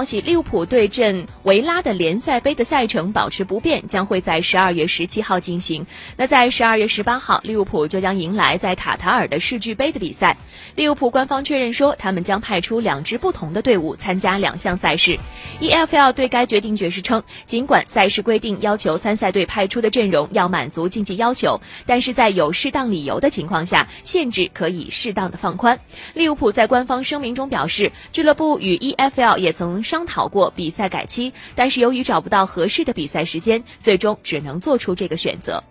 消息，利物浦对阵维拉的联赛杯的赛程保持不变，将会在十二月十七号进行。那在十二月十八号，利物浦就将迎来在卡塔尔的世俱杯的比赛。利物浦官方确认说，他们将派出两支不同的队伍参加两项赛事。EFL 对该决定解释称，尽管赛事规定要求参赛队派出的阵容要满足竞技要求，但是在有适当理由的情况下，限制可以适当的放宽。利物浦在官方声明中表示，俱乐部与 EFL 也曾。商讨过比赛改期，但是由于找不到合适的比赛时间，最终只能做出这个选择。